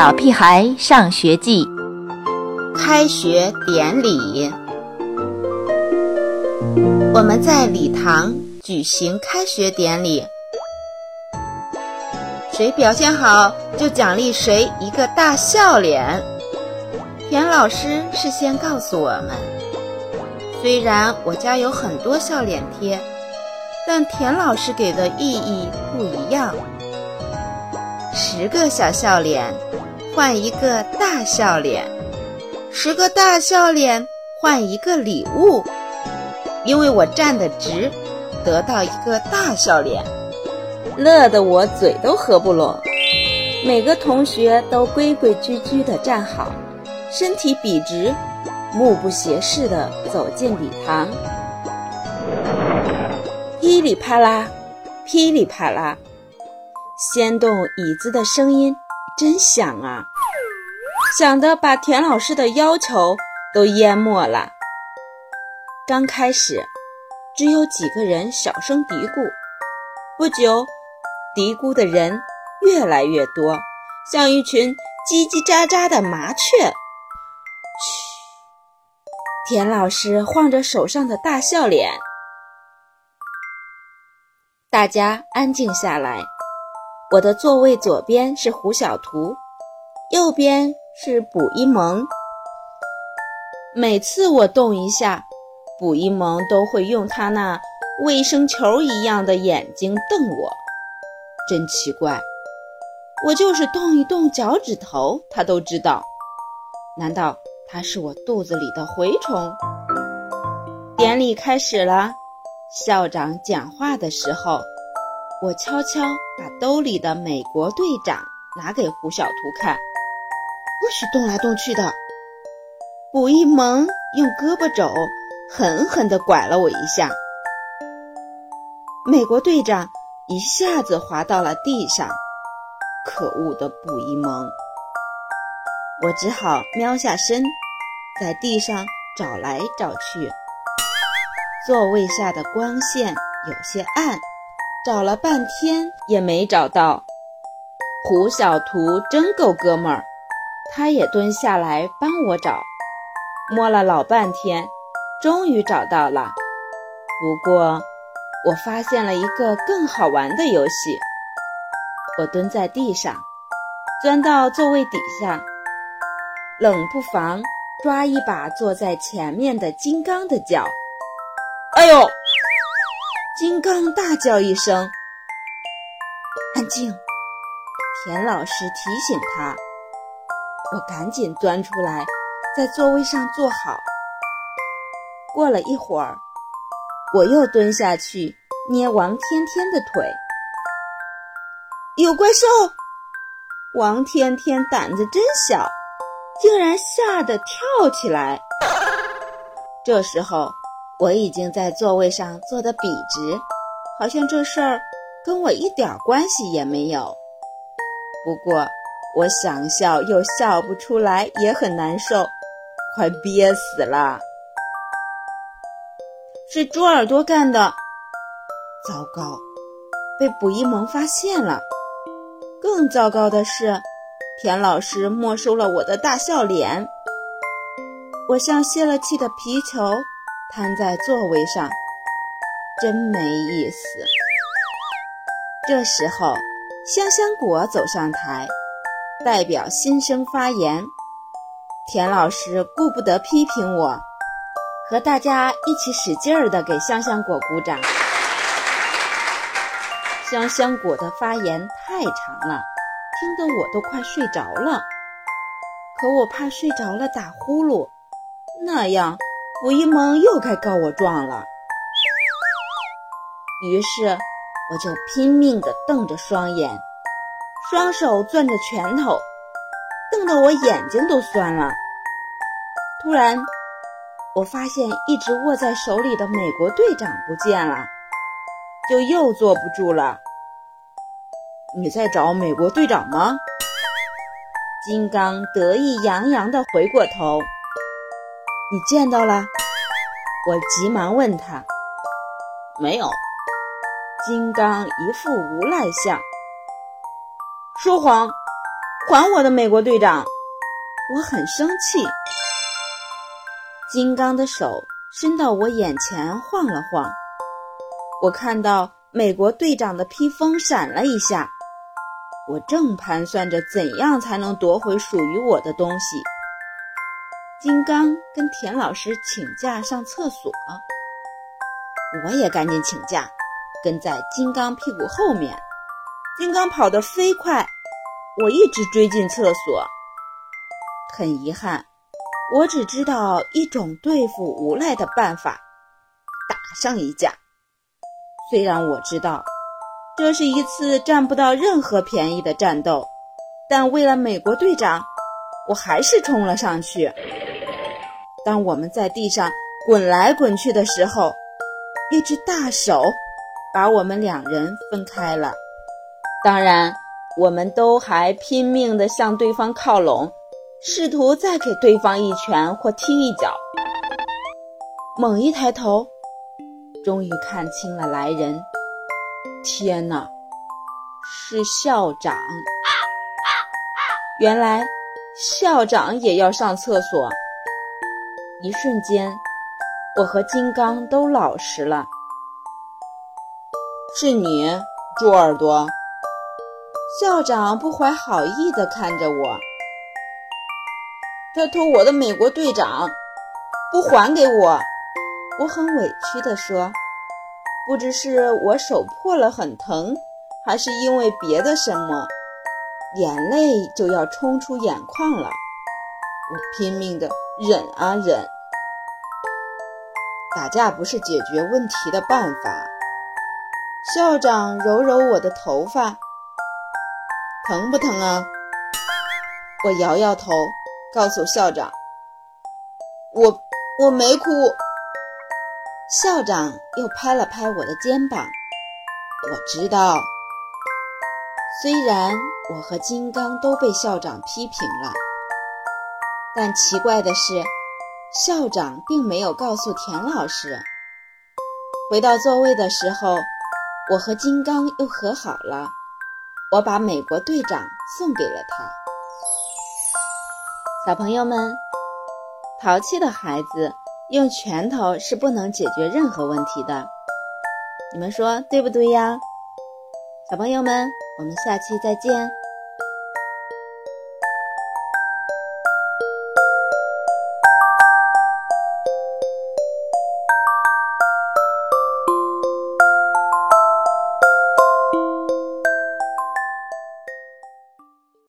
小屁孩上学记》开学典礼，我们在礼堂举行开学典礼，谁表现好就奖励谁一个大笑脸。田老师事先告诉我们，虽然我家有很多笑脸贴，但田老师给的意义不一样。十个小笑脸换一个大笑脸，十个大笑脸换一个礼物。因为我站得直，得到一个大笑脸，乐得我嘴都合不拢。每个同学都规规矩矩地站好，身体笔直，目不斜视地走进礼堂。噼里啪啦，噼里啪啦。掀动椅子的声音真响啊，响的把田老师的要求都淹没了。刚开始，只有几个人小声嘀咕，不久，嘀咕的人越来越多，像一群叽叽喳喳的麻雀。嘘，田老师晃着手上的大笑脸，大家安静下来。我的座位左边是胡小图，右边是卜一萌。每次我动一下，卜一萌都会用他那卫生球一样的眼睛瞪我，真奇怪。我就是动一动脚趾头，他都知道。难道他是我肚子里的蛔虫？典礼开始了，校长讲话的时候。我悄悄把兜里的美国队长拿给胡小图看，不许动来动去的。卜一萌用胳膊肘狠狠地拐了我一下，美国队长一下子滑到了地上。可恶的卜一萌！我只好喵下身，在地上找来找去。座位下的光线有些暗。找了半天也没找到，胡小图真够哥们儿，他也蹲下来帮我找，摸了老半天，终于找到了。不过，我发现了一个更好玩的游戏。我蹲在地上，钻到座位底下，冷不防抓一把坐在前面的金刚的脚，哎呦！金刚大叫一声：“安静！”田老师提醒他。我赶紧钻出来，在座位上坐好。过了一会儿，我又蹲下去捏王天天的腿。有怪兽！王天天胆子真小，竟然吓得跳起来。这时候。我已经在座位上坐得笔直，好像这事儿跟我一点关系也没有。不过我想笑又笑不出来，也很难受，快憋死了。是猪耳朵干的，糟糕，被卜一萌发现了。更糟糕的是，田老师没收了我的大笑脸。我像泄了气的皮球。瘫在座位上，真没意思。这时候，香香果走上台，代表新生发言。田老师顾不得批评我，和大家一起使劲儿的给香香果鼓掌。香香果的发言太长了，听得我都快睡着了。可我怕睡着了打呼噜，那样。卜一萌又该告我状了，于是我就拼命地瞪着双眼，双手攥着拳头，瞪得我眼睛都酸了。突然，我发现一直握在手里的美国队长不见了，就又坐不住了。你在找美国队长吗？金刚得意洋洋地回过头。你见到了？我急忙问他。没有。金刚一副无赖相。说谎！还我的美国队长！我很生气。金刚的手伸到我眼前晃了晃，我看到美国队长的披风闪了一下。我正盘算着怎样才能夺回属于我的东西。金刚跟田老师请假上厕所，我也赶紧请假，跟在金刚屁股后面。金刚跑得飞快，我一直追进厕所。很遗憾，我只知道一种对付无赖的办法——打上一架。虽然我知道。这是一次占不到任何便宜的战斗，但为了美国队长，我还是冲了上去。当我们在地上滚来滚去的时候，一只大手把我们两人分开了。当然，我们都还拼命地向对方靠拢，试图再给对方一拳或踢一脚。猛一抬头，终于看清了来人。天哪，是校长！原来校长也要上厕所。一瞬间，我和金刚都老实了。是你，猪耳朵！校长不怀好意地看着我。他偷我的美国队长，不还给我！我很委屈地说。不知是我手破了很疼，还是因为别的什么，眼泪就要冲出眼眶了。我拼命的忍啊忍。打架不是解决问题的办法。校长揉揉我的头发，疼不疼啊？我摇摇头，告诉校长，我我没哭。校长又拍了拍我的肩膀，我知道，虽然我和金刚都被校长批评了，但奇怪的是，校长并没有告诉田老师。回到座位的时候，我和金刚又和好了，我把美国队长送给了他。小朋友们，淘气的孩子。用拳头是不能解决任何问题的，你们说对不对呀？小朋友们，我们下期再见。